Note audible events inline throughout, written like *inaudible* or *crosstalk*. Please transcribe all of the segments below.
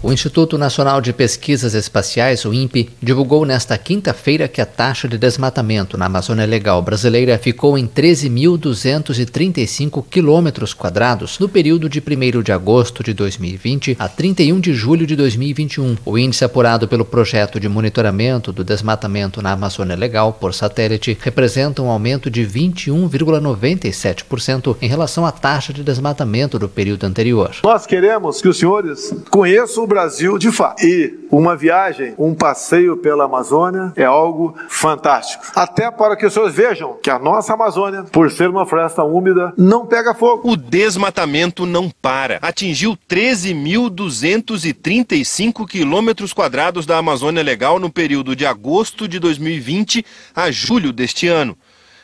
O Instituto Nacional de Pesquisas Espaciais, o INPE, divulgou nesta quinta-feira que a taxa de desmatamento na Amazônia Legal brasileira ficou em 13.235 quilômetros quadrados no período de 1 de agosto de 2020 a 31 de julho de 2021. O índice apurado pelo projeto de monitoramento do desmatamento na Amazônia Legal por satélite representa um aumento de 21,97% em relação à taxa de desmatamento do período anterior. Nós queremos que os senhores conheçam Brasil de fato. E uma viagem, um passeio pela Amazônia é algo fantástico. Até para que os senhores vejam que a nossa Amazônia, por ser uma floresta úmida, não pega fogo. O desmatamento não para. Atingiu 13.235 quilômetros quadrados da Amazônia Legal no período de agosto de 2020 a julho deste ano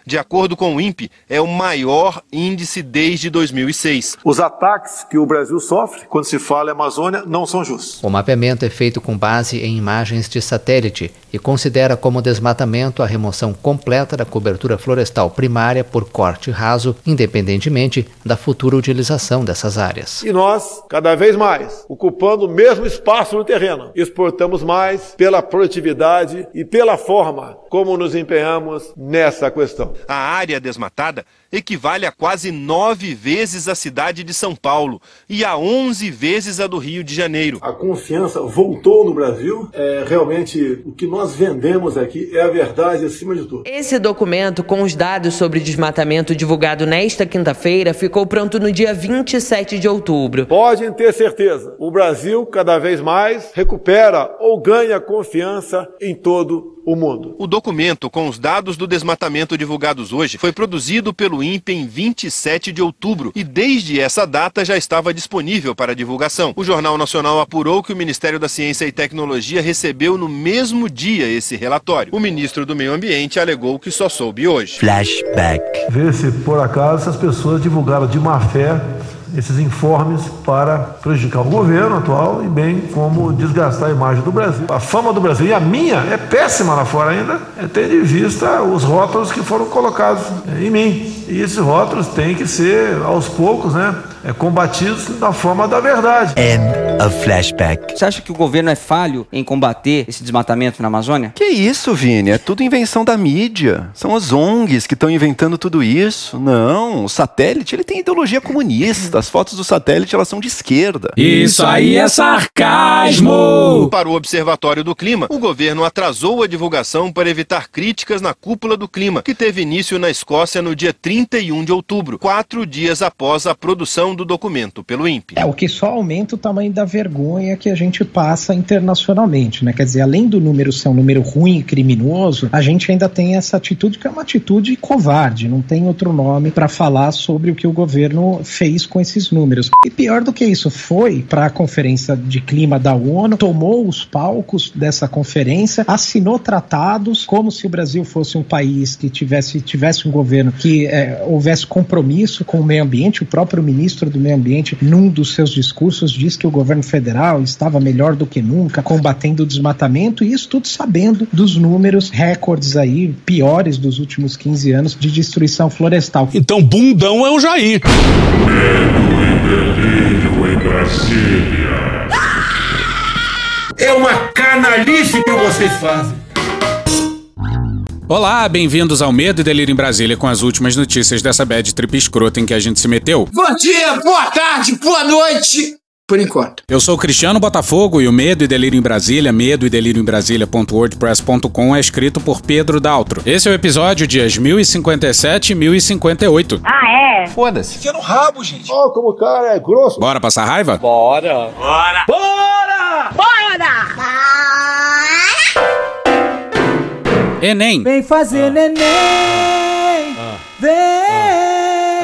de acordo com o INPE, é o maior índice desde 2006. Os ataques que o Brasil sofre quando se fala em Amazônia não são justos. O mapeamento é feito com base em imagens de satélite e considera como desmatamento a remoção completa da cobertura florestal primária por corte raso, independentemente da futura utilização dessas áreas. E nós, cada vez mais, ocupando o mesmo espaço no terreno, exportamos mais pela produtividade e pela forma como nos empenhamos nessa questão. A área desmatada equivale a quase nove vezes a cidade de São Paulo e a onze vezes a do Rio de Janeiro. A confiança voltou no Brasil. É, realmente, o que nós vendemos aqui é a verdade acima de tudo. Esse documento, com os dados sobre desmatamento divulgado nesta quinta-feira, ficou pronto no dia 27 de outubro. Podem ter certeza, o Brasil cada vez mais recupera ou ganha confiança em todo o mundo. O documento com os dados do desmatamento divulgados hoje foi produzido pelo INPE em 27 de outubro e desde essa data já estava disponível para divulgação. O Jornal Nacional apurou que o Ministério da Ciência e Tecnologia recebeu no mesmo dia esse relatório. O ministro do Meio Ambiente alegou que só soube hoje. Flashback. Vê se por acaso essas pessoas divulgaram de má fé esses informes para prejudicar o governo atual e bem como desgastar a imagem do Brasil. A fama do Brasil e a minha é péssima lá fora ainda, é tendo em vista os rótulos que foram colocados em mim. E esses rótulos têm que ser aos poucos, né? É, combatidos da forma da verdade. End of flashback. Você acha que o governo é falho em combater esse desmatamento na Amazônia? Que isso, Vini? É tudo invenção da mídia. São as ONGs que estão inventando tudo isso. Não, o satélite ele tem ideologia comunista. As fotos do satélite elas são de esquerda. Isso aí é sarcasmo. Para o Observatório do Clima, o governo atrasou a divulgação para evitar críticas na cúpula do clima, que teve início na Escócia no dia 31 de outubro, quatro dias após a produção do documento pelo INPE. É, o que só aumenta o tamanho da vergonha que a gente passa internacionalmente, né? Quer dizer, além do número ser um número ruim e criminoso, a gente ainda tem essa atitude que é uma atitude covarde, não tem outro nome para falar sobre o que o governo fez com esses números. E pior do que isso, foi para a conferência de clima da ONU, tomou os palcos dessa conferência, assinou tratados como se o Brasil fosse um país que tivesse, tivesse um governo que é, houvesse compromisso com o meio ambiente, o próprio ministro ministro do Meio Ambiente, num dos seus discursos, diz que o governo federal estava melhor do que nunca combatendo o desmatamento, e isso tudo sabendo dos números recordes aí, piores dos últimos 15 anos de destruição florestal. Então, bundão é o Jair. Medo e delírio em Brasília. É uma canalice que vocês fazem. Olá, bem-vindos ao Medo e Delírio em Brasília com as últimas notícias dessa bad trip escrota em que a gente se meteu. Bom dia, boa tarde, boa noite! Por enquanto. Eu sou Cristiano Botafogo e o Medo e Delírio em Brasília, medo e delírio em Brasília.wordpress.com é escrito por Pedro Daltro. Esse é o episódio dias 1057 e 1058. Ah, é? Foda-se. Fica no rabo, gente. Ó, oh, como o cara é grosso. Bora passar raiva? Bora. Bora. Bora! Bora! Enem. Vem fazer ah. neném. Ah. Vem.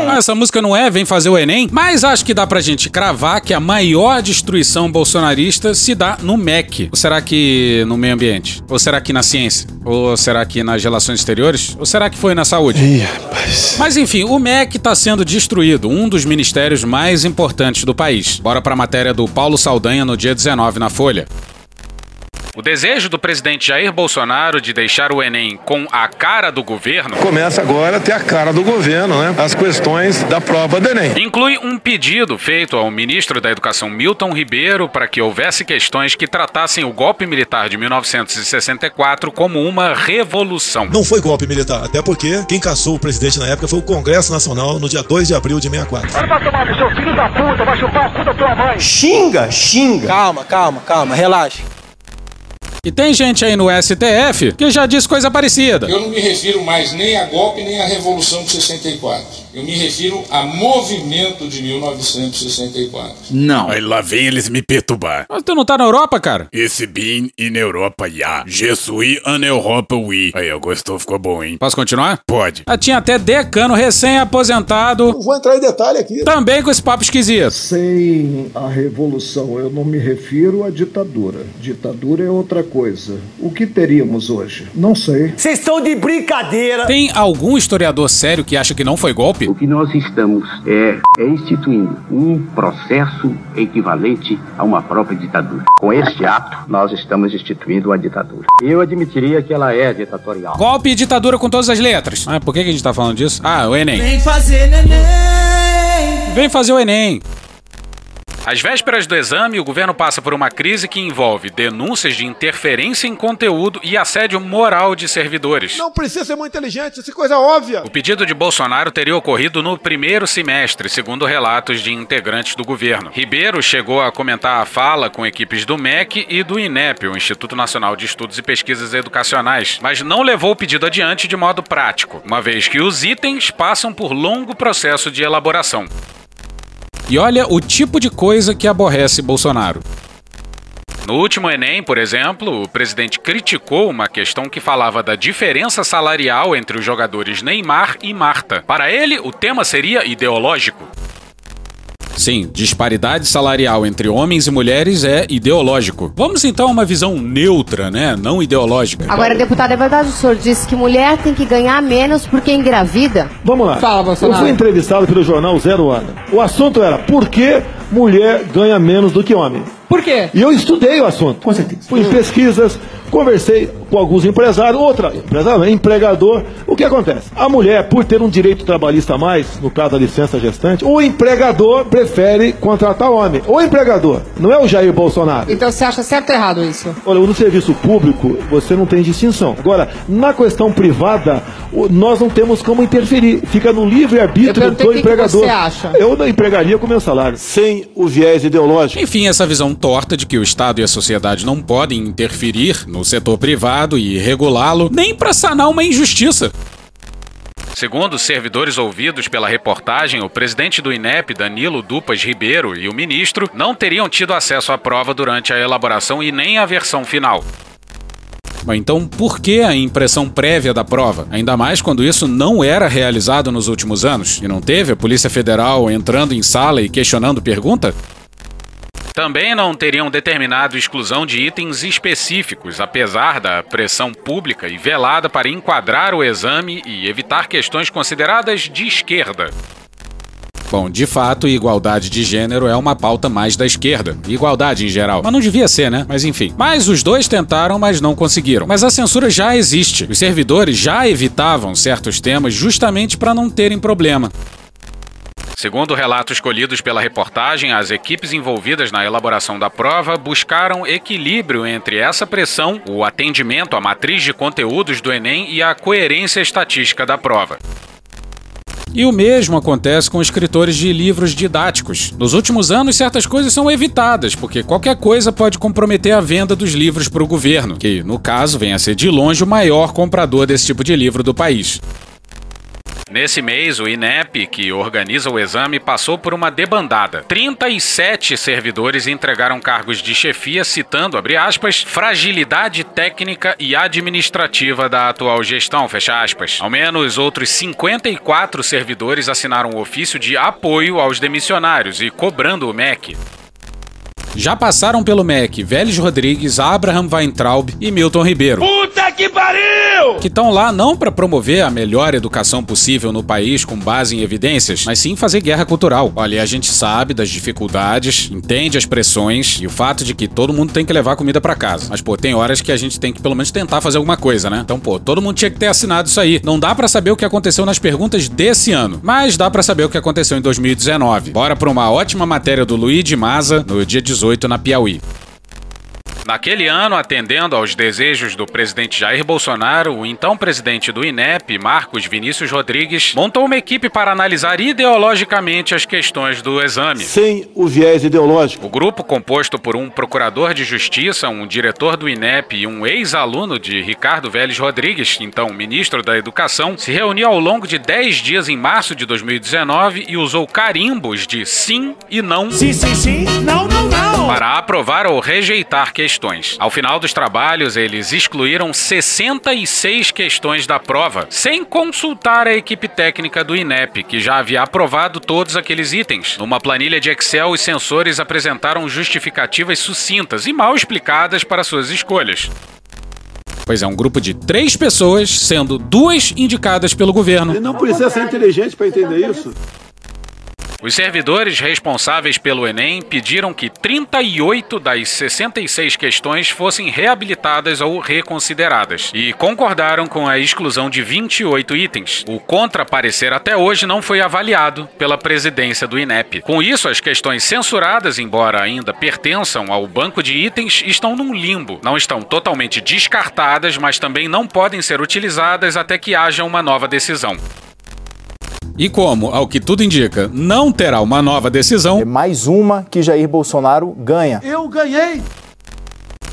Ah, essa música não é Vem fazer o Enem, mas acho que dá pra gente cravar que a maior destruição bolsonarista se dá no MEC. Ou será que no meio ambiente? Ou será que na ciência? Ou será que nas relações exteriores? Ou será que foi na saúde? Ih, rapaz. Mas enfim, o MEC tá sendo destruído, um dos ministérios mais importantes do país. Bora pra matéria do Paulo Saldanha no dia 19 na Folha. O desejo do presidente Jair Bolsonaro de deixar o Enem com a cara do governo Começa agora a ter a cara do governo, né? As questões da prova do Enem. inclui um pedido feito ao ministro da Educação Milton Ribeiro para que houvesse questões que tratassem o golpe militar de 1964 como uma revolução. Não foi golpe militar, até porque quem caçou o presidente na época foi o Congresso Nacional no dia 2 de abril de 64. Vai tomar no seu filho da puta, vai chupar cu da tua mãe. Xinga, xinga. Calma, calma, calma, relaxa. E tem gente aí no STF que já diz coisa parecida. Eu não me refiro mais nem a golpe nem à Revolução de 64. Eu me refiro a movimento de 1964. Não. Aí lá vem eles me perturbar. Mas tu não tá na Europa, cara? Esse bin in Europa já. Je suis en Europa, oui. Aí, gostou, ficou bom, hein? Posso continuar? Pode. Ah, tinha até decano recém-aposentado. Não vou entrar em detalhe aqui. Também com esse papo esquisito. Sem a revolução, eu não me refiro à ditadura. Ditadura é outra coisa. O que teríamos hoje? Não sei. Vocês estão de brincadeira. Tem algum historiador sério que acha que não foi golpe? O que nós estamos é, é instituindo um processo equivalente a uma própria ditadura. Com este ato, nós estamos instituindo uma ditadura. Eu admitiria que ela é ditatorial. Golpe e ditadura com todas as letras. Ah, por que que a gente tá falando disso? Ah, o Enem. Vem fazer neném. Vem fazer o Enem. Às vésperas do exame, o governo passa por uma crise que envolve denúncias de interferência em conteúdo e assédio moral de servidores. Não precisa ser muito inteligente, isso é coisa óbvia. O pedido de Bolsonaro teria ocorrido no primeiro semestre, segundo relatos de integrantes do governo. Ribeiro chegou a comentar a fala com equipes do MEC e do INEP, o Instituto Nacional de Estudos e Pesquisas Educacionais, mas não levou o pedido adiante de modo prático, uma vez que os itens passam por longo processo de elaboração. E olha o tipo de coisa que aborrece Bolsonaro. No último Enem, por exemplo, o presidente criticou uma questão que falava da diferença salarial entre os jogadores Neymar e Marta. Para ele, o tema seria ideológico. Sim, disparidade salarial entre homens e mulheres é ideológico. Vamos então a uma visão neutra, né? Não ideológica. Agora, deputado, é verdade o senhor disse que mulher tem que ganhar menos porque engravida? Vamos lá. Fala, Bolsonaro. Eu fui entrevistado pelo jornal Zero Hora. O assunto era por que mulher ganha menos do que homem? Por quê? E eu estudei o assunto. Com certeza. Fui em pesquisas, conversei com alguns empresários, outra empresário, empregador. O que acontece? A mulher, por ter um direito trabalhista a mais, no caso da licença gestante, o empregador prefere contratar homem. O empregador, não é o Jair Bolsonaro. Então você acha certo ou errado isso? Olha, no serviço público você não tem distinção. Agora, na questão privada, nós não temos como interferir. Fica no livre-arbítrio do o que que empregador. você acha. Eu não empregaria com meu salário. Sem o viés ideológico. Enfim, essa visão torta de que o Estado e a sociedade não podem interferir no setor privado e regulá-lo nem para sanar uma injustiça. Segundo os servidores ouvidos pela reportagem, o presidente do INEP, Danilo Dupas Ribeiro, e o ministro não teriam tido acesso à prova durante a elaboração e nem à versão final. Mas então, por que a impressão prévia da prova? Ainda mais quando isso não era realizado nos últimos anos e não teve a Polícia Federal entrando em sala e questionando pergunta? Também não teriam determinado exclusão de itens específicos, apesar da pressão pública e velada para enquadrar o exame e evitar questões consideradas de esquerda. Bom, de fato, igualdade de gênero é uma pauta mais da esquerda. Igualdade em geral. Mas não devia ser, né? Mas enfim. Mas os dois tentaram, mas não conseguiram. Mas a censura já existe. Os servidores já evitavam certos temas justamente para não terem problema. Segundo relatos colhidos pela reportagem, as equipes envolvidas na elaboração da prova buscaram equilíbrio entre essa pressão, o atendimento à matriz de conteúdos do Enem e a coerência estatística da prova. E o mesmo acontece com escritores de livros didáticos. Nos últimos anos, certas coisas são evitadas, porque qualquer coisa pode comprometer a venda dos livros para o governo, que, no caso, vem a ser de longe o maior comprador desse tipo de livro do país. Nesse mês, o INEP, que organiza o exame, passou por uma debandada. 37 servidores entregaram cargos de chefia, citando, abre aspas, fragilidade técnica e administrativa da atual gestão, fecha aspas. Ao menos outros 54 servidores assinaram o ofício de apoio aos demissionários e cobrando o MEC. Já passaram pelo MEC Vélez Rodrigues, Abraham Weintraub e Milton Ribeiro. Puta que pariu! Que estão lá não para promover a melhor educação possível no país com base em evidências, mas sim fazer guerra cultural. Olha, a gente sabe das dificuldades, entende as pressões e o fato de que todo mundo tem que levar comida para casa. Mas, pô, tem horas que a gente tem que pelo menos tentar fazer alguma coisa, né? Então, pô, todo mundo tinha que ter assinado isso aí. Não dá para saber o que aconteceu nas perguntas desse ano, mas dá para saber o que aconteceu em 2019. Bora pra uma ótima matéria do Luiz de Maza no dia 18 na Piauí. Naquele ano, atendendo aos desejos do presidente Jair Bolsonaro, o então presidente do INEP, Marcos Vinícius Rodrigues, montou uma equipe para analisar ideologicamente as questões do exame. Sem o viés ideológico. O grupo, composto por um procurador de justiça, um diretor do INEP e um ex-aluno de Ricardo Vélez Rodrigues, então ministro da Educação, se reuniu ao longo de 10 dias em março de 2019 e usou carimbos de sim e não. Sim, sim, sim. Não, não, não. Para aprovar ou rejeitar questões. Ao final dos trabalhos, eles excluíram 66 questões da prova, sem consultar a equipe técnica do INEP, que já havia aprovado todos aqueles itens. Numa planilha de Excel, os censores apresentaram justificativas sucintas e mal explicadas para suas escolhas. Pois é, um grupo de três pessoas, sendo duas indicadas pelo governo. Ele não precisa ser inteligente para entender isso. Os servidores responsáveis pelo Enem pediram que 38 das 66 questões fossem reabilitadas ou reconsideradas e concordaram com a exclusão de 28 itens. O contra-parecer até hoje não foi avaliado pela presidência do INEP. Com isso, as questões censuradas, embora ainda pertençam ao banco de itens, estão num limbo. Não estão totalmente descartadas, mas também não podem ser utilizadas até que haja uma nova decisão. E como, ao que tudo indica, não terá uma nova decisão. É mais uma que Jair Bolsonaro ganha. Eu ganhei!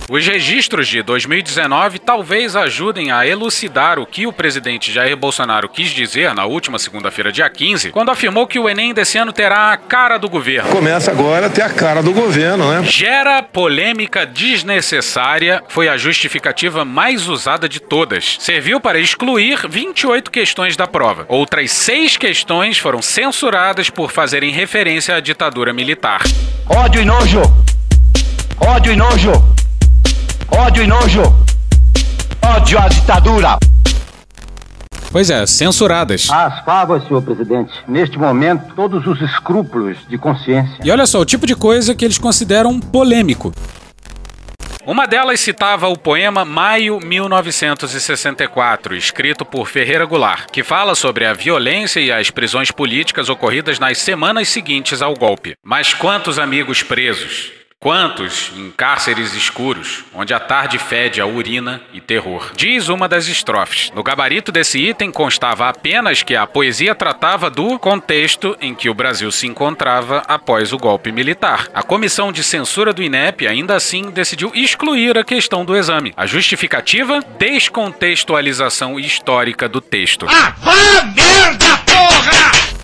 Os registros de 2019 talvez ajudem a elucidar o que o presidente Jair Bolsonaro quis dizer na última segunda-feira, dia 15, quando afirmou que o Enem desse ano terá a cara do governo. Começa agora a ter a cara do governo, né? Gera polêmica desnecessária foi a justificativa mais usada de todas. Serviu para excluir 28 questões da prova. Outras seis questões foram censuradas por fazerem referência à ditadura militar. Ódio e nojo. Ódio e nojo. Ódio e nojo. Ódio à ditadura. Pois é, censuradas. As favas, senhor presidente. Neste momento, todos os escrúpulos de consciência. E olha só, o tipo de coisa que eles consideram polêmico. Uma delas citava o poema Maio 1964, escrito por Ferreira Goulart, que fala sobre a violência e as prisões políticas ocorridas nas semanas seguintes ao golpe. Mas quantos amigos presos? Quantos em cárceres escuros, onde a tarde fede a urina e terror? Diz uma das estrofes. No gabarito desse item constava apenas que a poesia tratava do contexto em que o Brasil se encontrava após o golpe militar. A comissão de censura do INEP ainda assim decidiu excluir a questão do exame. A justificativa? Descontextualização histórica do texto. Ah, ah merda, porra!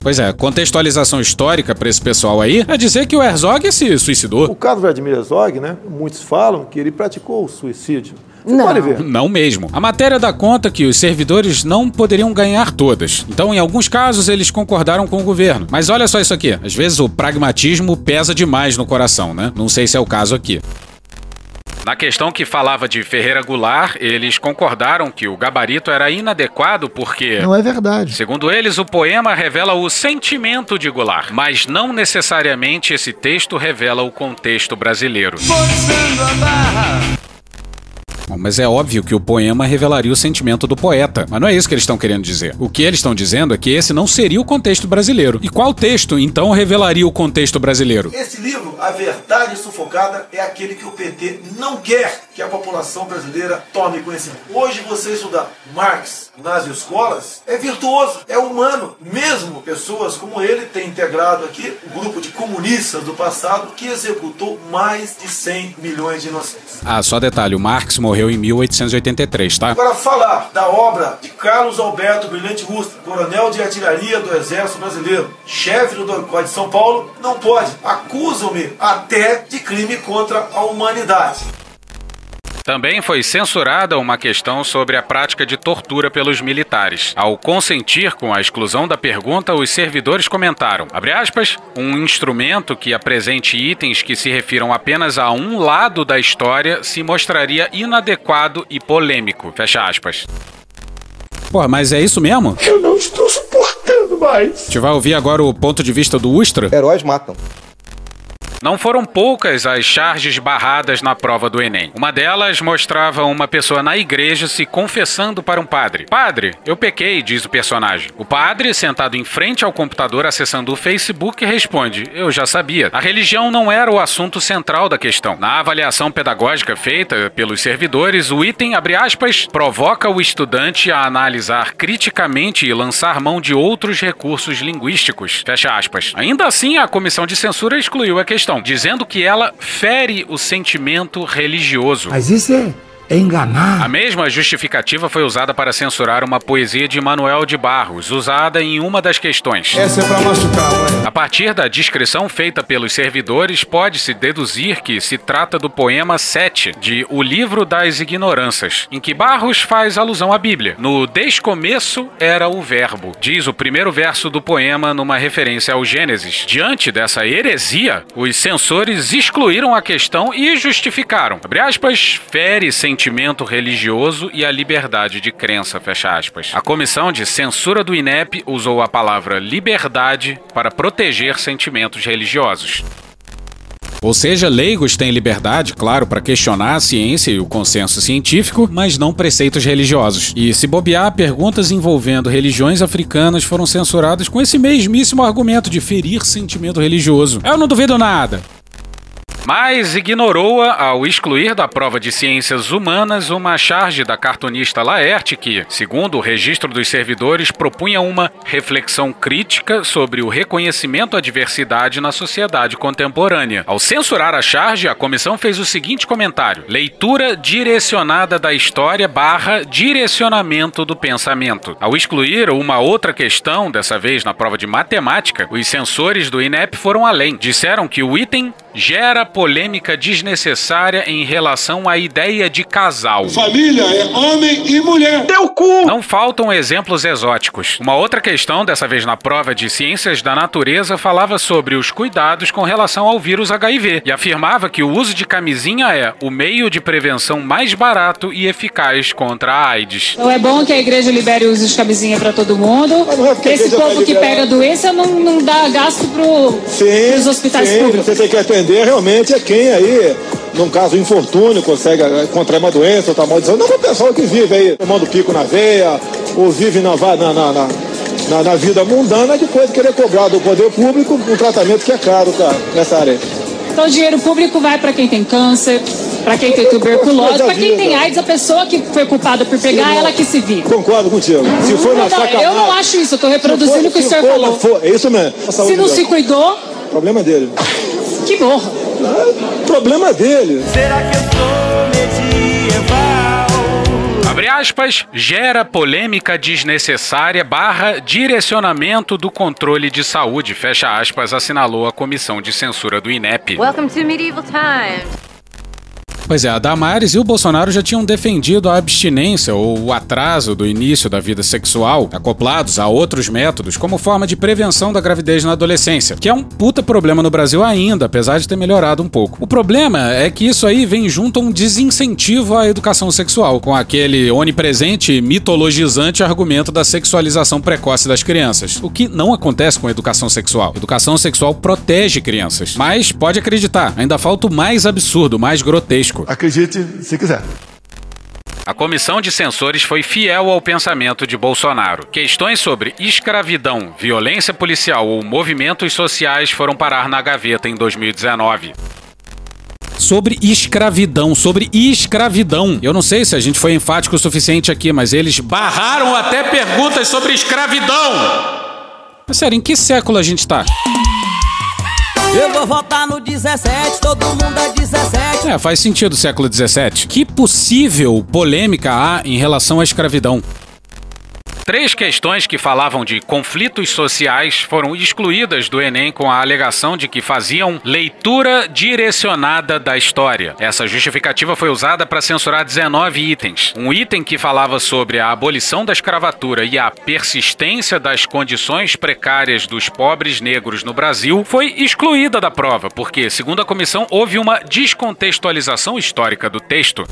Pois é, contextualização histórica para esse pessoal aí é dizer que o Herzog se suicidou. O caso Vladimir Herzog, né? Muitos falam que ele praticou o suicídio. Você Não. pode ver. Não mesmo. A matéria dá conta que os servidores não poderiam ganhar todas. Então, em alguns casos, eles concordaram com o governo. Mas olha só isso aqui. Às vezes o pragmatismo pesa demais no coração, né? Não sei se é o caso aqui. Na questão que falava de Ferreira Goulart, eles concordaram que o gabarito era inadequado porque. Não é verdade. Segundo eles, o poema revela o sentimento de Goulart, mas não necessariamente esse texto revela o contexto brasileiro. Forçando a barra. Bom, Mas é óbvio que o poema revelaria o sentimento do poeta. Mas não é isso que eles estão querendo dizer. O que eles estão dizendo é que esse não seria o contexto brasileiro. E qual texto, então, revelaria o contexto brasileiro? Esse livro, A Verdade Sufocada, é aquele que o PT não quer que a população brasileira tome conhecimento. Hoje você estudar Marx nas escolas é virtuoso, é humano. Mesmo pessoas como ele têm integrado aqui um grupo de comunistas do passado que executou mais de 100 milhões de inocentes. Ah, só detalhe, o Marx morreu em 1883, tá? Agora, falar da obra de Carlos Alberto Brilhante Rusta, coronel de artilharia do Exército Brasileiro, chefe do DOCOD de São Paulo, não pode. Acusam-me até de crime contra a humanidade. Também foi censurada uma questão sobre a prática de tortura pelos militares. Ao consentir com a exclusão da pergunta, os servidores comentaram, aspas, um instrumento que apresente itens que se refiram apenas a um lado da história se mostraria inadequado e polêmico. Fecha aspas. Pô, mas é isso mesmo? Eu não estou suportando mais. A gente vai ouvir agora o ponto de vista do Ustra. Heróis matam. Não foram poucas as charges barradas na prova do Enem. Uma delas mostrava uma pessoa na igreja se confessando para um padre. Padre, eu pequei, diz o personagem. O padre, sentado em frente ao computador acessando o Facebook, responde: Eu já sabia. A religião não era o assunto central da questão. Na avaliação pedagógica feita pelos servidores, o item, abre aspas, provoca o estudante a analisar criticamente e lançar mão de outros recursos linguísticos. Fecha aspas. Ainda assim, a comissão de censura excluiu a questão dizendo que ela fere o sentimento religioso. Mas isso é é enganar. A mesma justificativa foi usada para censurar uma poesia de Manuel de Barros, usada em uma das questões. Essa é para machucar, ué. A partir da descrição feita pelos servidores, pode-se deduzir que se trata do poema 7 de O Livro das Ignorâncias, em que Barros faz alusão à Bíblia. No descomeço era o verbo, diz o primeiro verso do poema numa referência ao Gênesis. Diante dessa heresia, os censores excluíram a questão e justificaram. Abre aspas, fere sem sentimento religioso e a liberdade de crença, fecha aspas. A comissão de censura do INEP usou a palavra liberdade para proteger sentimentos religiosos. Ou seja, leigos têm liberdade, claro, para questionar a ciência e o consenso científico, mas não preceitos religiosos. E se bobear, perguntas envolvendo religiões africanas foram censuradas com esse mesmíssimo argumento de ferir sentimento religioso. Eu não duvido nada mas ignorou-a ao excluir da prova de ciências humanas uma charge da cartunista Laerte que, segundo o registro dos servidores, propunha uma reflexão crítica sobre o reconhecimento à diversidade na sociedade contemporânea. Ao censurar a charge, a comissão fez o seguinte comentário: leitura direcionada da história barra direcionamento do pensamento. Ao excluir uma outra questão, dessa vez na prova de matemática, os censores do INEP foram além. Disseram que o item gera polêmica desnecessária em relação à ideia de casal. Família é homem e mulher. Deu cu! Não faltam exemplos exóticos. Uma outra questão, dessa vez na prova de Ciências da Natureza, falava sobre os cuidados com relação ao vírus HIV e afirmava que o uso de camisinha é o meio de prevenção mais barato e eficaz contra a AIDS. Então é bom que a igreja libere o uso de camisinha para todo mundo. É Esse povo que pega doença não, não dá gasto sim, pros hospitais sim, públicos. Você tem que atender realmente a quem aí, num caso infortúnio, consegue eh, contrair uma doença ou tá mal saúde. Não, o pessoal que vive aí, tomando pico na veia, ou vive na, na, na, na, na, vida mundana, depois querer cobrar do poder público um tratamento que é caro, cara, nessa área. Então o dinheiro público vai para quem tem câncer, para quem tem tuberculose, para quem tem AIDS, a pessoa que foi culpada por pegar, ela que se vira. Concordo contigo. Se for na sacanagem. eu não acho isso, eu tô reproduzindo o que o se senhor for, falou. for, é isso mesmo. Se não se cuidou, Problema dele. Que morra. Problema dele. Será que eu sou medieval? Abre aspas, gera polêmica desnecessária barra direcionamento do controle de saúde, fecha aspas, assinalou a comissão de censura do INEP. Welcome to medieval times. Pois é, a Damares e o Bolsonaro já tinham defendido a abstinência ou o atraso do início da vida sexual, acoplados a outros métodos, como forma de prevenção da gravidez na adolescência, que é um puta problema no Brasil ainda, apesar de ter melhorado um pouco. O problema é que isso aí vem junto a um desincentivo à educação sexual, com aquele onipresente e mitologizante argumento da sexualização precoce das crianças, o que não acontece com a educação sexual. Educação sexual protege crianças, mas pode acreditar, ainda falta o mais absurdo, mais grotesco. Acredite se quiser. A comissão de censores foi fiel ao pensamento de Bolsonaro. Questões sobre escravidão, violência policial ou movimentos sociais foram parar na gaveta em 2019. Sobre escravidão, sobre escravidão. Eu não sei se a gente foi enfático o suficiente aqui, mas eles barraram até perguntas sobre escravidão. Mas sério, em que século a gente tá? Eu vou votar no 17, todo mundo é 17. É, faz sentido o século 17. Que possível polêmica há em relação à escravidão? Três questões que falavam de conflitos sociais foram excluídas do Enem com a alegação de que faziam leitura direcionada da história. Essa justificativa foi usada para censurar 19 itens. Um item que falava sobre a abolição da escravatura e a persistência das condições precárias dos pobres negros no Brasil foi excluída da prova, porque, segundo a comissão, houve uma descontextualização histórica do texto.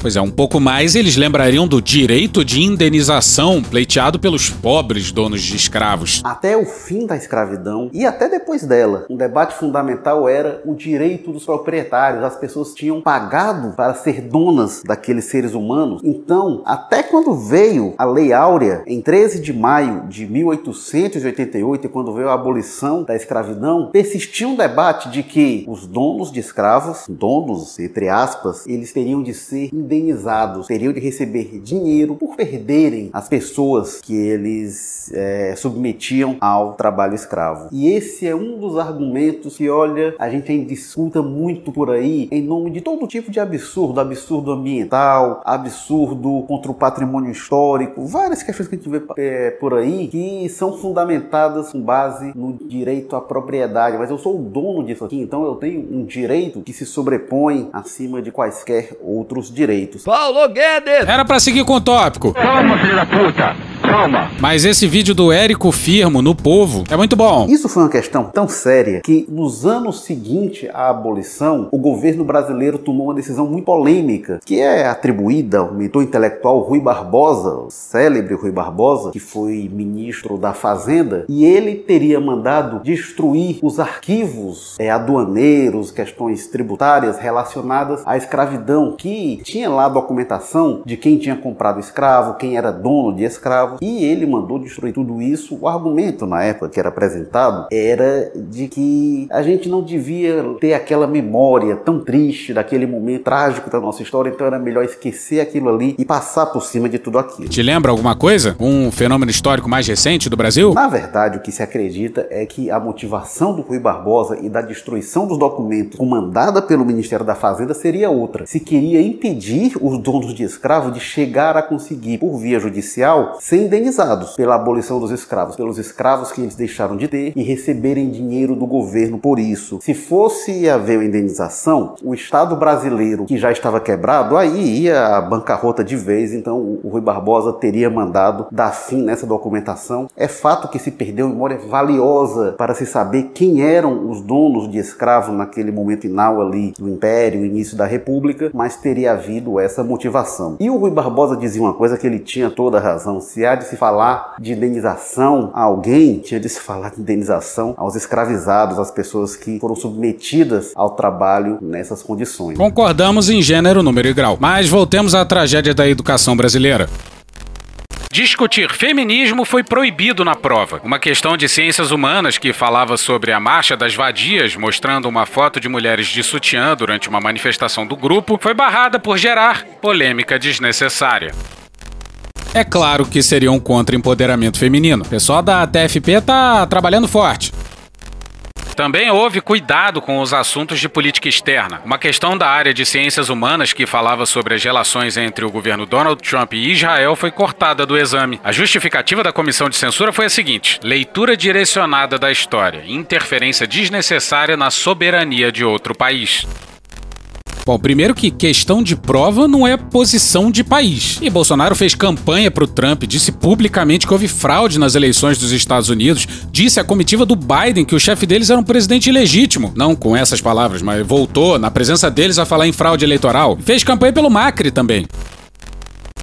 Pois é, um pouco mais eles lembrariam do direito de indenização pleiteado pelos pobres donos de escravos. Até o fim da escravidão e até depois dela, um debate fundamental era o direito dos proprietários. As pessoas tinham pagado para ser donas daqueles seres humanos. Então, até quando veio a Lei Áurea, em 13 de maio de 1888, quando veio a abolição da escravidão, persistia um debate de que os donos de escravos, donos entre aspas, eles teriam de ser indenizados, teriam de receber dinheiro por perderem as pessoas que eles é, submetiam ao trabalho escravo. E esse é um dos argumentos que, olha, a gente ainda discuta muito por aí em nome de todo tipo de absurdo, absurdo ambiental, absurdo contra o patrimônio histórico, várias questões que a gente vê é, por aí que são fundamentadas com base no direito à propriedade. Mas eu sou o dono disso aqui, então eu tenho um direito que se sobrepõe acima de quaisquer outros direitos. Paulo Guedes! Era pra seguir com o tópico. Toma, filho da puta! Toma! Mas esse vídeo do Érico Firmo no Povo é muito bom. Isso foi uma questão tão séria que nos anos seguintes à abolição, o governo brasileiro tomou uma decisão muito polêmica, que é atribuída ao mentor intelectual Rui Barbosa, o célebre Rui Barbosa, que foi ministro da Fazenda, e ele teria mandado destruir os arquivos é, aduaneiros, questões tributárias relacionadas à escravidão, que tinha lá a documentação de quem tinha comprado escravo, quem era dono de escravos, e ele mandou destruir tudo isso. O argumento na época que era apresentado era de que a gente não devia ter aquela memória tão triste daquele momento trágico da nossa história, então era melhor esquecer aquilo ali e passar por cima de tudo aquilo. Te lembra alguma coisa? Um fenômeno histórico mais recente do Brasil? Na verdade, o que se acredita é que a motivação do Rui Barbosa e da destruição dos documentos comandada pelo Ministério da Fazenda seria outra. Se queria impedir os donos de escravos de chegar a conseguir, por via judicial, ser indenizados pela abolição dos escravos, pelos escravos que eles deixaram de ter e receberem dinheiro do governo por isso. Se fosse haver indenização, o Estado brasileiro, que já estava quebrado, aí ia a bancarrota de vez, então o Rui Barbosa teria mandado dar fim nessa documentação. É fato que se perdeu memória valiosa para se saber quem eram os donos de escravos naquele momento final ali do Império, início da República, mas teria havido essa motivação. E o Rui Barbosa dizia uma coisa que ele tinha toda a razão. Se há de se falar de indenização a alguém, tinha de se falar de indenização aos escravizados, às pessoas que foram submetidas ao trabalho nessas condições. Concordamos em gênero, número e grau. Mas voltemos à tragédia da educação brasileira. Discutir feminismo foi proibido na prova. Uma questão de ciências humanas que falava sobre a marcha das vadias, mostrando uma foto de mulheres de sutiã durante uma manifestação do grupo, foi barrada por gerar polêmica desnecessária. É claro que seriam contra empoderamento feminino. O pessoal da TFP tá trabalhando forte. Também houve cuidado com os assuntos de política externa. Uma questão da área de ciências humanas que falava sobre as relações entre o governo Donald Trump e Israel foi cortada do exame. A justificativa da comissão de censura foi a seguinte: leitura direcionada da história, interferência desnecessária na soberania de outro país. Bom, primeiro que questão de prova não é posição de país. E Bolsonaro fez campanha pro Trump, disse publicamente que houve fraude nas eleições dos Estados Unidos, disse à comitiva do Biden que o chefe deles era um presidente ilegítimo. Não com essas palavras, mas voltou na presença deles a falar em fraude eleitoral. Fez campanha pelo Macri também.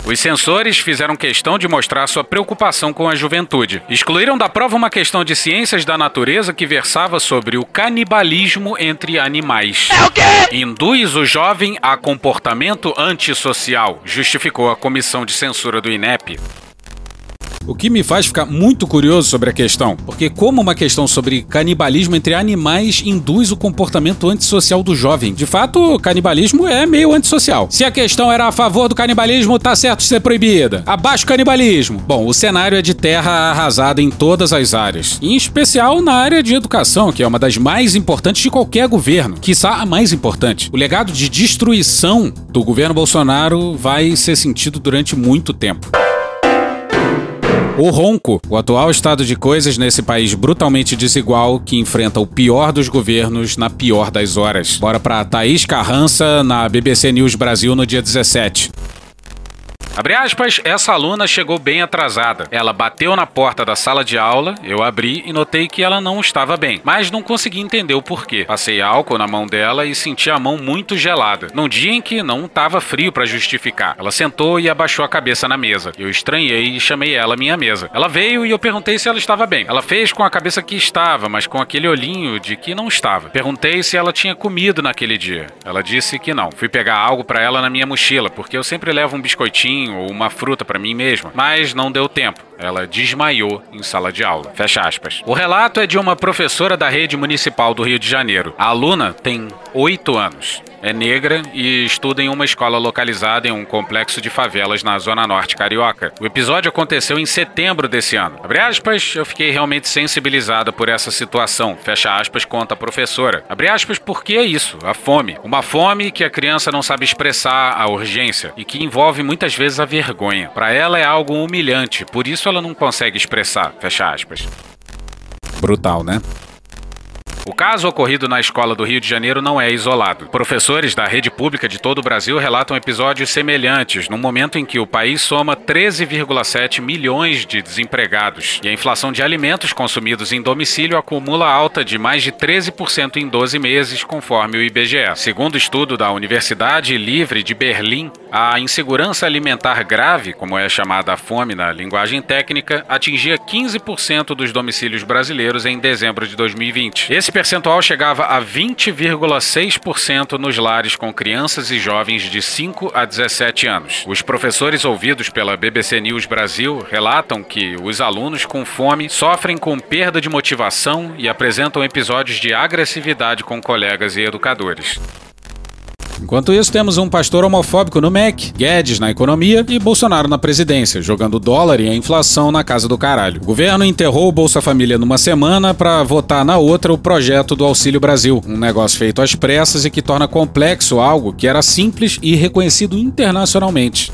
Os censores fizeram questão de mostrar sua preocupação com a juventude. Excluíram da prova uma questão de ciências da natureza que versava sobre o canibalismo entre animais. É o quê? Induz o jovem a comportamento antissocial, justificou a comissão de censura do INEP. O que me faz ficar muito curioso sobre a questão, porque como uma questão sobre canibalismo entre animais induz o comportamento antissocial do jovem. De fato, o canibalismo é meio antissocial. Se a questão era a favor do canibalismo, tá certo ser proibida. Abaixo o canibalismo. Bom, o cenário é de terra arrasada em todas as áreas, em especial na área de educação, que é uma das mais importantes de qualquer governo, quiçá a mais importante. O legado de destruição do governo Bolsonaro vai ser sentido durante muito tempo. O ronco, o atual estado de coisas nesse país brutalmente desigual que enfrenta o pior dos governos na pior das horas. Bora pra Thaís Carrança na BBC News Brasil no dia 17. Abre aspas, essa aluna chegou bem atrasada. Ela bateu na porta da sala de aula, eu abri e notei que ela não estava bem, mas não consegui entender o porquê. Passei álcool na mão dela e senti a mão muito gelada, num dia em que não estava frio para justificar. Ela sentou e abaixou a cabeça na mesa. Eu estranhei e chamei ela minha mesa. Ela veio e eu perguntei se ela estava bem. Ela fez com a cabeça que estava, mas com aquele olhinho de que não estava. Perguntei se ela tinha comido naquele dia. Ela disse que não. Fui pegar algo para ela na minha mochila, porque eu sempre levo um biscoitinho ou uma fruta para mim mesma, mas não deu tempo. Ela desmaiou em sala de aula. Fecha aspas. O relato é de uma professora da rede municipal do Rio de Janeiro. A aluna tem oito anos é negra e estuda em uma escola localizada em um complexo de favelas na zona norte carioca. O episódio aconteceu em setembro desse ano. Abre aspas, eu fiquei realmente sensibilizada por essa situação. Fecha aspas, conta a professora. Abre aspas, porque é isso, a fome. Uma fome que a criança não sabe expressar a urgência e que envolve muitas vezes a vergonha. Para ela é algo humilhante, por isso ela não consegue expressar. Fecha aspas. Brutal, né? O caso ocorrido na escola do Rio de Janeiro não é isolado. Professores da rede pública de todo o Brasil relatam episódios semelhantes, no momento em que o país soma 13,7 milhões de desempregados e a inflação de alimentos consumidos em domicílio acumula alta de mais de 13% em 12 meses, conforme o IBGE. Segundo estudo da Universidade Livre de Berlim, a insegurança alimentar grave, como é chamada a fome na linguagem técnica, atingia 15% dos domicílios brasileiros em dezembro de 2020. Esse percentual chegava a 20,6% nos lares com crianças e jovens de 5 a 17 anos. Os professores ouvidos pela BBC News Brasil relatam que os alunos com fome sofrem com perda de motivação e apresentam episódios de agressividade com colegas e educadores. Enquanto isso, temos um pastor homofóbico no MEC, Guedes na economia e Bolsonaro na presidência, jogando dólar e a inflação na casa do caralho. O governo enterrou o Bolsa Família numa semana para votar na outra o projeto do Auxílio Brasil, um negócio feito às pressas e que torna complexo algo que era simples e reconhecido internacionalmente.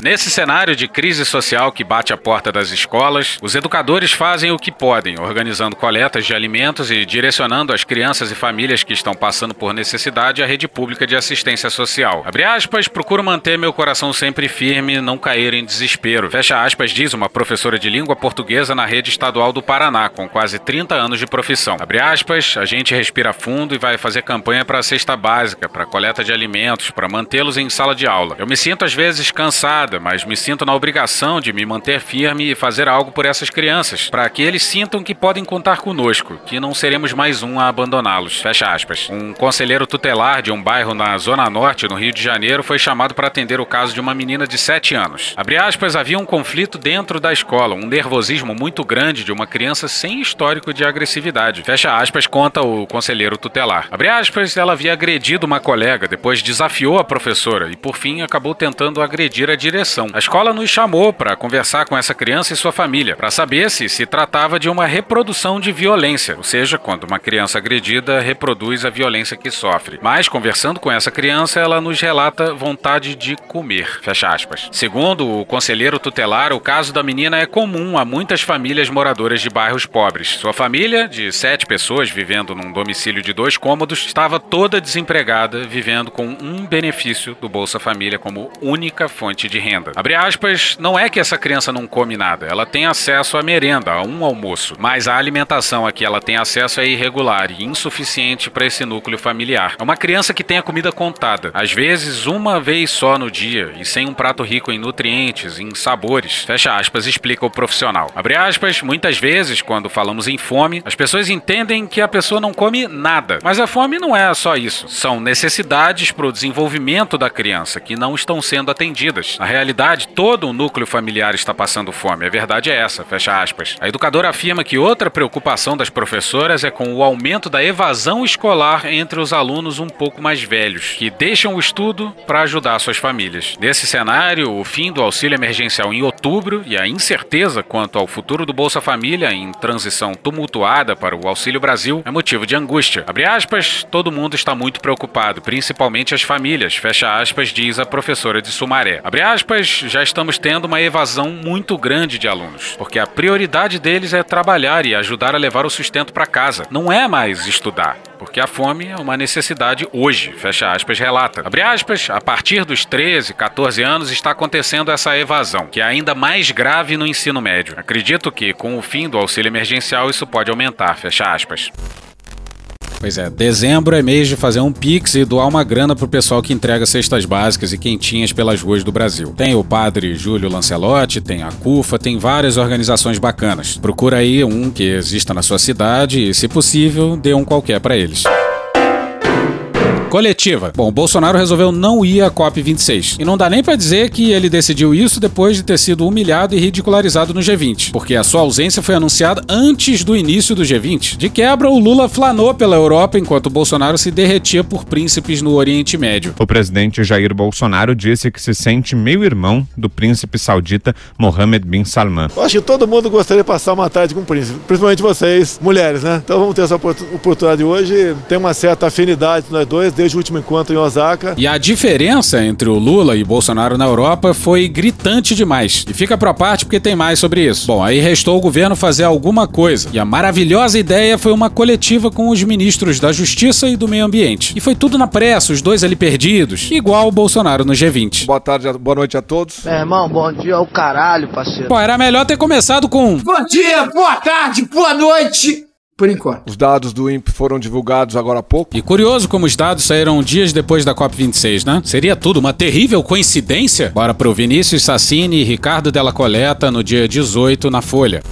Nesse cenário de crise social que bate a porta das escolas, os educadores fazem o que podem, organizando coletas de alimentos e direcionando as crianças e famílias que estão passando por necessidade à rede pública de assistência social. Abre aspas, procuro manter meu coração sempre firme, não cair em desespero. Fecha aspas, diz uma professora de língua portuguesa na rede estadual do Paraná, com quase 30 anos de profissão. Abre aspas, a gente respira fundo e vai fazer campanha para a cesta básica, para coleta de alimentos, para mantê-los em sala de aula. Eu me sinto às vezes cansado mas me sinto na obrigação de me manter firme e fazer algo por essas crianças, para que eles sintam que podem contar conosco, que não seremos mais um a abandoná-los. Fecha aspas. Um conselheiro tutelar de um bairro na Zona Norte, no Rio de Janeiro, foi chamado para atender o caso de uma menina de 7 anos. Abre aspas, havia um conflito dentro da escola, um nervosismo muito grande de uma criança sem histórico de agressividade. Fecha aspas, conta o conselheiro tutelar. Abre aspas, ela havia agredido uma colega, depois desafiou a professora e, por fim, acabou tentando agredir a direção A escola nos chamou para conversar com essa criança e sua família, para saber se se tratava de uma reprodução de violência, ou seja, quando uma criança agredida reproduz a violência que sofre. Mas conversando com essa criança, ela nos relata vontade de comer. Fecha aspas. Segundo o conselheiro tutelar, o caso da menina é comum a muitas famílias moradoras de bairros pobres. Sua família, de sete pessoas vivendo num domicílio de dois cômodos, estava toda desempregada, vivendo com um benefício do Bolsa Família como única fonte de renda renda. Abre aspas, não é que essa criança não come nada, ela tem acesso à merenda, a um almoço, mas a alimentação a que ela tem acesso é irregular e insuficiente para esse núcleo familiar. É uma criança que tem a comida contada, às vezes uma vez só no dia e sem um prato rico em nutrientes, em sabores. Fecha aspas, explica o profissional. Abre aspas, muitas vezes quando falamos em fome, as pessoas entendem que a pessoa não come nada, mas a fome não é só isso, são necessidades para o desenvolvimento da criança que não estão sendo atendidas. Realidade, todo o núcleo familiar está passando fome. A verdade é essa, fecha aspas. A educadora afirma que outra preocupação das professoras é com o aumento da evasão escolar entre os alunos um pouco mais velhos, que deixam o estudo para ajudar suas famílias. Nesse cenário, o fim do auxílio emergencial em outubro e a incerteza quanto ao futuro do Bolsa Família em transição tumultuada para o Auxílio Brasil é motivo de angústia. Abre aspas, todo mundo está muito preocupado, principalmente as famílias, fecha aspas, diz a professora de Sumaré. Abre aspas, aspas, já estamos tendo uma evasão muito grande de alunos, porque a prioridade deles é trabalhar e ajudar a levar o sustento para casa. Não é mais estudar. Porque a fome é uma necessidade hoje, fecha aspas, relata. Abre aspas, a partir dos 13, 14 anos está acontecendo essa evasão, que é ainda mais grave no ensino médio. Acredito que, com o fim do auxílio emergencial, isso pode aumentar, fecha aspas. Pois é, dezembro é mês de fazer um pix e doar uma grana pro pessoal que entrega cestas básicas e quentinhas pelas ruas do Brasil. Tem o padre Júlio Lancelotti, tem a CUFA, tem várias organizações bacanas. Procura aí um que exista na sua cidade e, se possível, dê um qualquer para eles. Coletiva. Bom, o Bolsonaro resolveu não ir à COP26. E não dá nem para dizer que ele decidiu isso depois de ter sido humilhado e ridicularizado no G20, porque a sua ausência foi anunciada antes do início do G20. De quebra, o Lula flanou pela Europa enquanto Bolsonaro se derretia por príncipes no Oriente Médio. O presidente Jair Bolsonaro disse que se sente meio-irmão do príncipe saudita Mohammed bin Salman. Eu acho que todo mundo gostaria de passar uma tarde com o príncipe, principalmente vocês, mulheres, né? Então vamos ter essa oportunidade hoje. Tem uma certa afinidade nós dois desde o último encontro em Osaka. E a diferença entre o Lula e Bolsonaro na Europa foi gritante demais. E fica pra parte porque tem mais sobre isso. Bom, aí restou o governo fazer alguma coisa. E a maravilhosa ideia foi uma coletiva com os ministros da Justiça e do Meio Ambiente. E foi tudo na pressa, os dois ali perdidos, igual o Bolsonaro no G20. Boa tarde, boa noite a todos. Meu irmão, bom dia ao caralho, parceiro. Pô, era melhor ter começado com. Bom dia, boa tarde, boa noite por enquanto. Os dados do INPE foram divulgados agora há pouco. E curioso como os dados saíram dias depois da COP26, né? Seria tudo uma terrível coincidência? Bora pro Vinícius Sassini e Ricardo Della Coleta no dia 18 na Folha.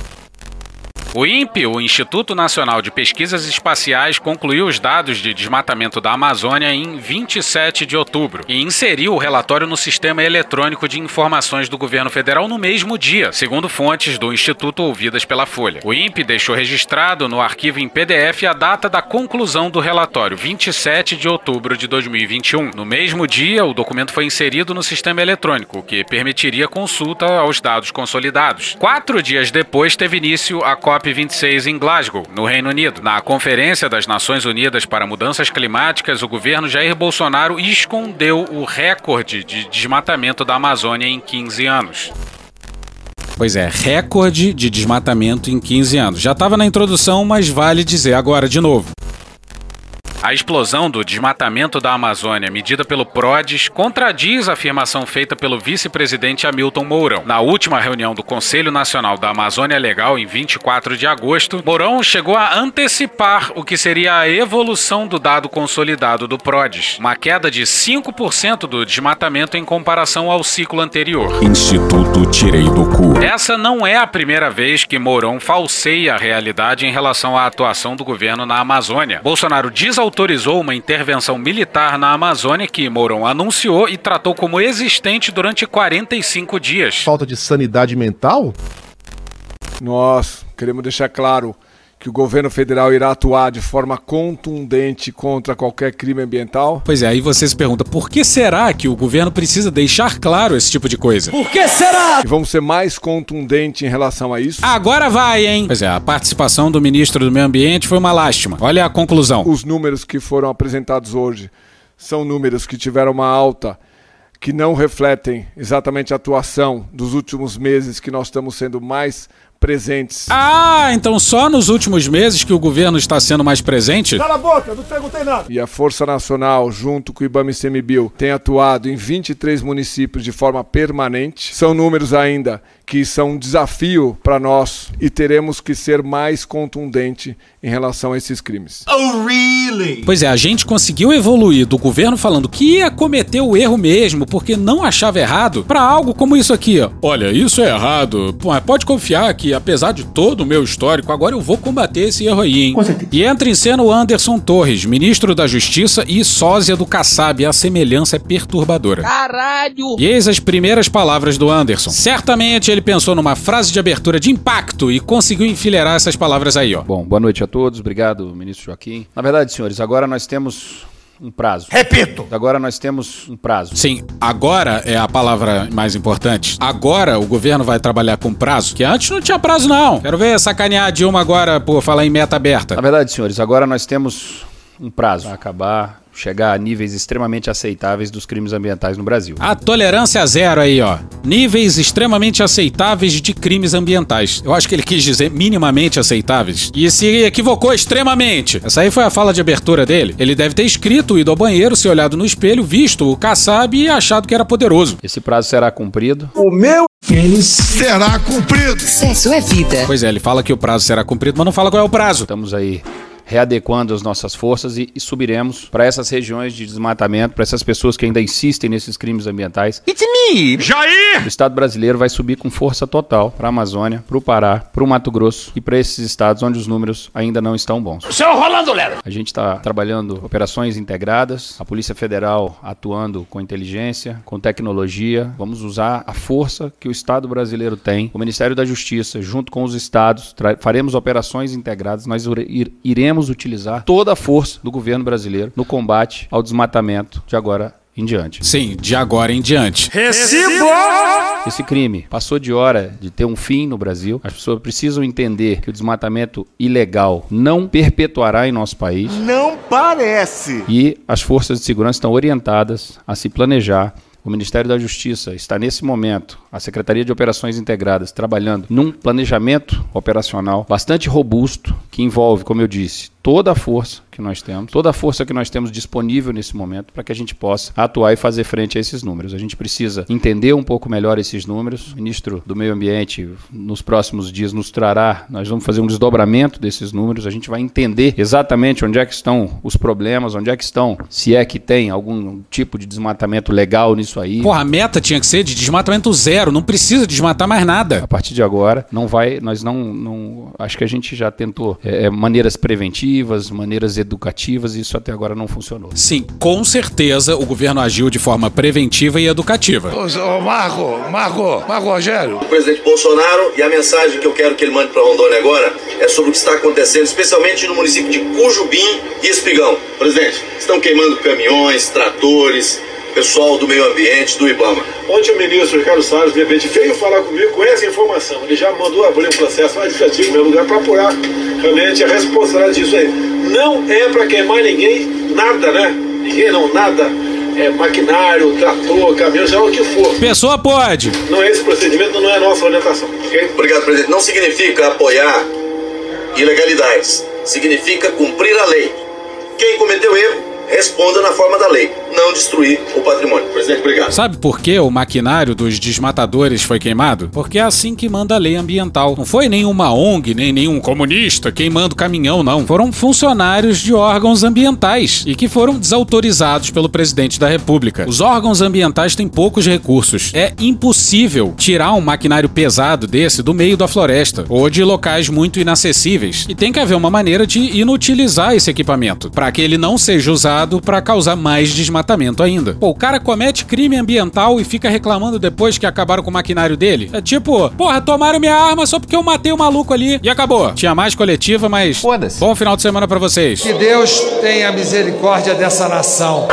O INPE, o Instituto Nacional de Pesquisas Espaciais, concluiu os dados de desmatamento da Amazônia em 27 de outubro e inseriu o relatório no Sistema Eletrônico de Informações do Governo Federal no mesmo dia, segundo fontes do Instituto ouvidas pela Folha. O INPE deixou registrado no arquivo em PDF a data da conclusão do relatório, 27 de outubro de 2021. No mesmo dia, o documento foi inserido no sistema eletrônico, o que permitiria consulta aos dados consolidados. Quatro dias depois, teve início a COP26 em Glasgow, no Reino Unido. Na Conferência das Nações Unidas para Mudanças Climáticas, o governo Jair Bolsonaro escondeu o recorde de desmatamento da Amazônia em 15 anos. Pois é, recorde de desmatamento em 15 anos. Já estava na introdução, mas vale dizer agora de novo. A explosão do desmatamento da Amazônia, medida pelo PRODES, contradiz a afirmação feita pelo vice-presidente Hamilton Mourão. Na última reunião do Conselho Nacional da Amazônia Legal, em 24 de agosto, Mourão chegou a antecipar o que seria a evolução do dado consolidado do PRODES, uma queda de 5% do desmatamento em comparação ao ciclo anterior. Instituto Tirei do Cu. Essa não é a primeira vez que Mourão falseia a realidade em relação à atuação do governo na Amazônia. Bolsonaro desautorizou autorizou uma intervenção militar na Amazônia que Mourão anunciou e tratou como existente durante 45 dias. Falta de sanidade mental? Nós queremos deixar claro que o governo federal irá atuar de forma contundente contra qualquer crime ambiental? Pois é, aí você se pergunta, por que será que o governo precisa deixar claro esse tipo de coisa? Por que será? E vamos ser mais contundentes em relação a isso? Agora vai, hein? Pois é, a participação do ministro do Meio Ambiente foi uma lástima. Olha a conclusão. Os números que foram apresentados hoje são números que tiveram uma alta que não refletem exatamente a atuação dos últimos meses que nós estamos sendo mais presentes. Ah, então só nos últimos meses que o governo está sendo mais presente? Cala a boca, não perguntei nada. E a Força Nacional, junto com o IBAMA e CMBio, tem atuado em 23 municípios de forma permanente. São números ainda que são um desafio para nós e teremos que ser mais contundente em relação a esses crimes. Oh, really? Pois é, a gente conseguiu evoluir do governo falando que ia cometer o erro mesmo porque não achava errado para algo como isso aqui, ó. Olha, isso é errado. Pô, pode confiar que apesar de todo o meu histórico, agora eu vou combater esse erro aí, hein? E entra em cena o Anderson Torres, ministro da Justiça e sósia do Kassab. A semelhança é perturbadora. Caralho! E eis as primeiras palavras do Anderson. Certamente ele pensou numa frase de abertura de impacto e conseguiu enfileirar essas palavras aí, ó. Bom, boa noite a todos. Obrigado, ministro Joaquim. Na verdade, senhores, agora nós temos um prazo. Repito! Agora nós temos um prazo. Sim, agora é a palavra mais importante. Agora o governo vai trabalhar com prazo, que antes não tinha prazo, não. Quero ver sacanear a Dilma agora por falar em meta aberta. Na verdade, senhores, agora nós temos um prazo para acabar chegar a níveis extremamente aceitáveis dos crimes ambientais no Brasil. A tolerância zero aí, ó. Níveis extremamente aceitáveis de crimes ambientais. Eu acho que ele quis dizer minimamente aceitáveis. E se equivocou extremamente. Essa aí foi a fala de abertura dele. Ele deve ter escrito, ido ao banheiro, se olhado no espelho, visto o Kassab e achado que era poderoso. Esse prazo será cumprido. O meu pênis será cumprido. Sexo é vida. Pois é, ele fala que o prazo será cumprido, mas não fala qual é o prazo. Estamos aí readequando as nossas forças e, e subiremos para essas regiões de desmatamento, para essas pessoas que ainda insistem nesses crimes ambientais. It's me, Jair! O Estado brasileiro vai subir com força total para a Amazônia, para o Pará, para o Mato Grosso e para esses estados onde os números ainda não estão bons. Seu Rolando Lero! A gente está trabalhando operações integradas, a Polícia Federal atuando com inteligência, com tecnologia. Vamos usar a força que o Estado brasileiro tem, o Ministério da Justiça, junto com os estados, faremos operações integradas. Nós iremos devemos utilizar toda a força do governo brasileiro no combate ao desmatamento de agora em diante. Sim, de agora em diante. Recibo! Esse crime passou de hora de ter um fim no Brasil. As pessoas precisam entender que o desmatamento ilegal não perpetuará em nosso país. Não parece! E as forças de segurança estão orientadas a se planejar o Ministério da Justiça está, nesse momento, a Secretaria de Operações Integradas, trabalhando num planejamento operacional bastante robusto, que envolve, como eu disse, toda a força que nós temos, toda a força que nós temos disponível nesse momento para que a gente possa atuar e fazer frente a esses números. A gente precisa entender um pouco melhor esses números. O ministro do Meio Ambiente, nos próximos dias, nos trará, nós vamos fazer um desdobramento desses números, a gente vai entender exatamente onde é que estão os problemas, onde é que estão, se é que tem algum tipo de desmatamento legal nisso aí. Porra, a meta tinha que ser de desmatamento zero, não precisa desmatar mais nada. A partir de agora, não vai, nós não, não acho que a gente já tentou é, maneiras preventivas, maneiras educativas, e isso até agora não funcionou. Sim, com certeza o governo agiu de forma preventiva e educativa. Ô, ô Marco, Marco, Marco Rogério. O presidente Bolsonaro e a mensagem que eu quero que ele mande para Rondônia agora é sobre o que está acontecendo, especialmente no município de Cujubim e Espigão. Presidente, estão queimando caminhões, tratores, pessoal do meio ambiente, do IBAMA. Ontem o ministro Ricardo Salles, de repente, veio falar comigo com essa informação. Ele já mandou abrir um processo administrativo no meu lugar para apurar realmente a responsabilidade disso aí. Não é para queimar ninguém, nada, né? Ninguém não, nada. É maquinário, trator, caminhão, seja o que for. Pessoa pode. Não é esse procedimento, não é a nossa orientação, ok? Obrigado, presidente. Não significa apoiar ilegalidades. Significa cumprir a lei. Quem cometeu erro, responda na forma da lei não destruir o patrimônio. Presidente, obrigado. Sabe por que o maquinário dos desmatadores foi queimado? Porque é assim que manda a lei ambiental. Não foi nenhuma ONG, nem nenhum comunista queimando caminhão, não. Foram funcionários de órgãos ambientais e que foram desautorizados pelo presidente da República. Os órgãos ambientais têm poucos recursos. É impossível tirar um maquinário pesado desse do meio da floresta ou de locais muito inacessíveis. E tem que haver uma maneira de inutilizar esse equipamento para que ele não seja usado para causar mais desmatamento desmatamento ainda. Pô, o cara comete crime ambiental e fica reclamando depois que acabaram com o maquinário dele. É tipo, porra, tomaram minha arma só porque eu matei o maluco ali e acabou. Tinha mais coletiva, mas. Foda-se. Bom final de semana para vocês. Que Deus tenha misericórdia dessa nação.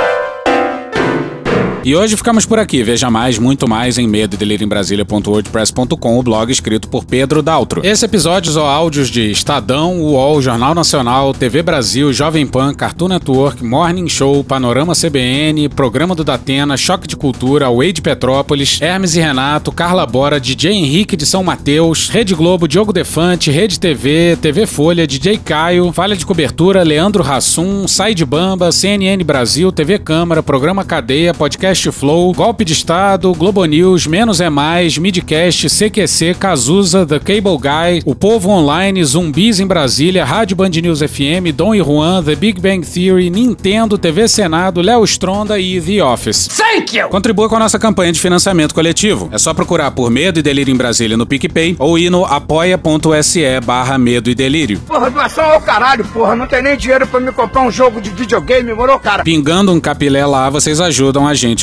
E hoje ficamos por aqui. Veja mais, muito mais em medo Brasília.wordpress.com, o blog escrito por Pedro Daltro. Esse episódio ou áudios de Estadão, UOL, Jornal Nacional, TV Brasil, Jovem Pan, Cartoon Network, Morning Show, Panorama CBN, Programa do Datena, Choque de Cultura, Wade Petrópolis, Hermes e Renato, Carla Bora, DJ Henrique de São Mateus, Rede Globo, Diogo Defante, Rede TV, TV Folha, DJ Caio, Falha de Cobertura, Leandro Rassum, Sai de Bamba, CNN Brasil, TV Câmara, Programa Cadeia, Podcast Podcast Flow, Golpe de Estado, Globo News, Menos é Mais, Midcast, CQC, Cazuza, The Cable Guy, O Povo Online, Zumbis em Brasília, Rádio Band News FM, Dom e Juan, The Big Bang Theory, Nintendo, TV Senado, Léo Stronda e The Office. Thank you! Contribua com a nossa campanha de financiamento coletivo. É só procurar por Medo e Delírio em Brasília no PicPay ou ir no apoia.se barra Medo e Delírio. Porra, doação ao caralho, porra. Não tem nem dinheiro pra me comprar um jogo de videogame, morou, cara? Pingando um capilé lá, vocês ajudam a gente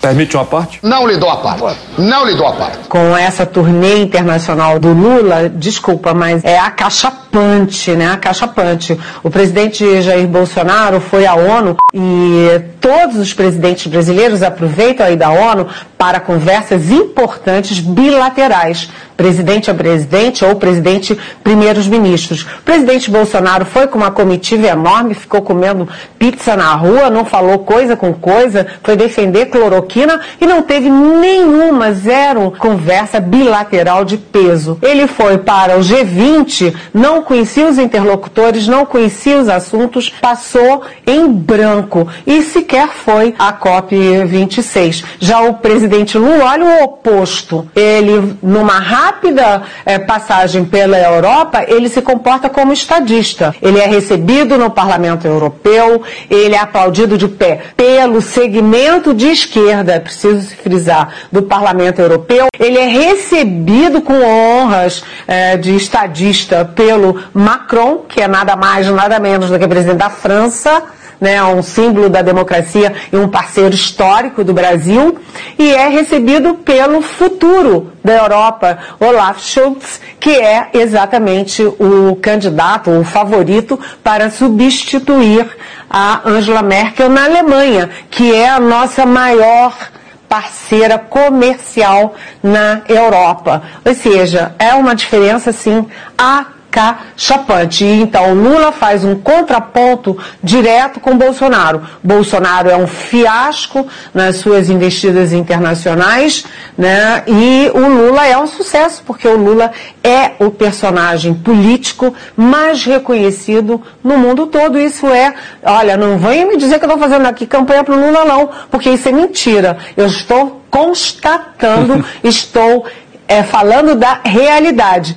Permite uma parte? Não lhe dou a parte. Não lhe dou a parte. Com essa turnê internacional do Lula, desculpa, mas é acachapante, né? Acachapante. O presidente Jair Bolsonaro foi à ONU e todos os presidentes brasileiros aproveitam aí da ONU para conversas importantes bilaterais presidente a presidente ou presidente primeiros ministros. O presidente Bolsonaro foi com uma comitiva enorme, ficou comendo pizza na rua, não falou coisa com coisa, foi defender cloroquina e não teve nenhuma, zero conversa bilateral de peso. Ele foi para o G20, não conhecia os interlocutores, não conhecia os assuntos, passou em branco e sequer foi à COP26. Já o presidente Lula, olha o oposto. Ele, numa rápida eh, passagem pela Europa, ele se comporta como estadista. Ele é recebido no Parlamento Europeu, ele é aplaudido de pé pelo segmento de esquerda, é preciso frisar, do Parlamento Europeu. Ele é recebido com honras eh, de estadista pelo Macron, que é nada mais, nada menos do que presidente da França né, um símbolo da democracia e um parceiro histórico do Brasil, e é recebido pelo futuro da Europa, Olaf Scholz, que é exatamente o candidato, o favorito para substituir a Angela Merkel na Alemanha, que é a nossa maior parceira comercial na Europa. Ou seja, é uma diferença assim a acachapante. E então Lula faz um contraponto direto com Bolsonaro. Bolsonaro é um fiasco nas suas investidas internacionais, né? E o Lula é um sucesso, porque o Lula é o personagem político mais reconhecido no mundo todo. Isso é, olha, não venha me dizer que eu estou fazendo aqui campanha para o Lula, não, porque isso é mentira. Eu estou constatando, *laughs* estou é, falando da realidade.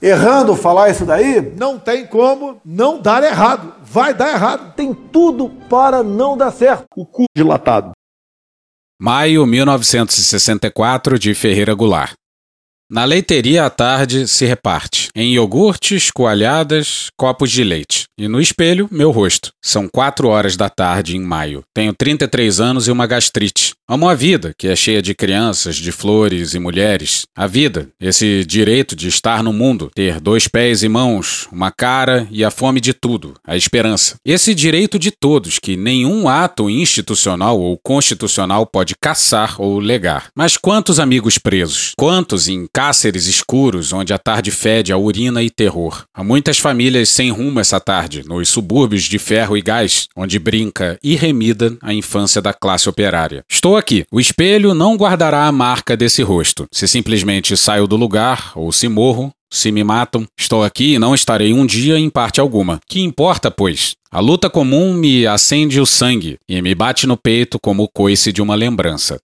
errando falar isso daí? Não tem como não dar errado. Vai dar errado. Tem tudo para não dar certo. O cu dilatado. Maio 1964 de Ferreira Goulart. Na leiteria à tarde se reparte em iogurtes, coalhadas, copos de leite. E no espelho, meu rosto. São quatro horas da tarde em maio. Tenho 33 anos e uma gastrite. Amo a vida, que é cheia de crianças, de flores e mulheres. A vida, esse direito de estar no mundo, ter dois pés e mãos, uma cara e a fome de tudo, a esperança. Esse direito de todos que nenhum ato institucional ou constitucional pode caçar ou legar. Mas quantos amigos presos? Quantos em cáceres escuros onde a tarde fede a urina e terror? Há muitas famílias sem rumo essa tarde, nos subúrbios de ferro e gás, onde brinca irremida a infância da classe operária. Estou aqui. O espelho não guardará a marca desse rosto. Se simplesmente saio do lugar ou se morro, se me matam, estou aqui e não estarei um dia em parte alguma. Que importa, pois? A luta comum me acende o sangue e me bate no peito como o coice de uma lembrança.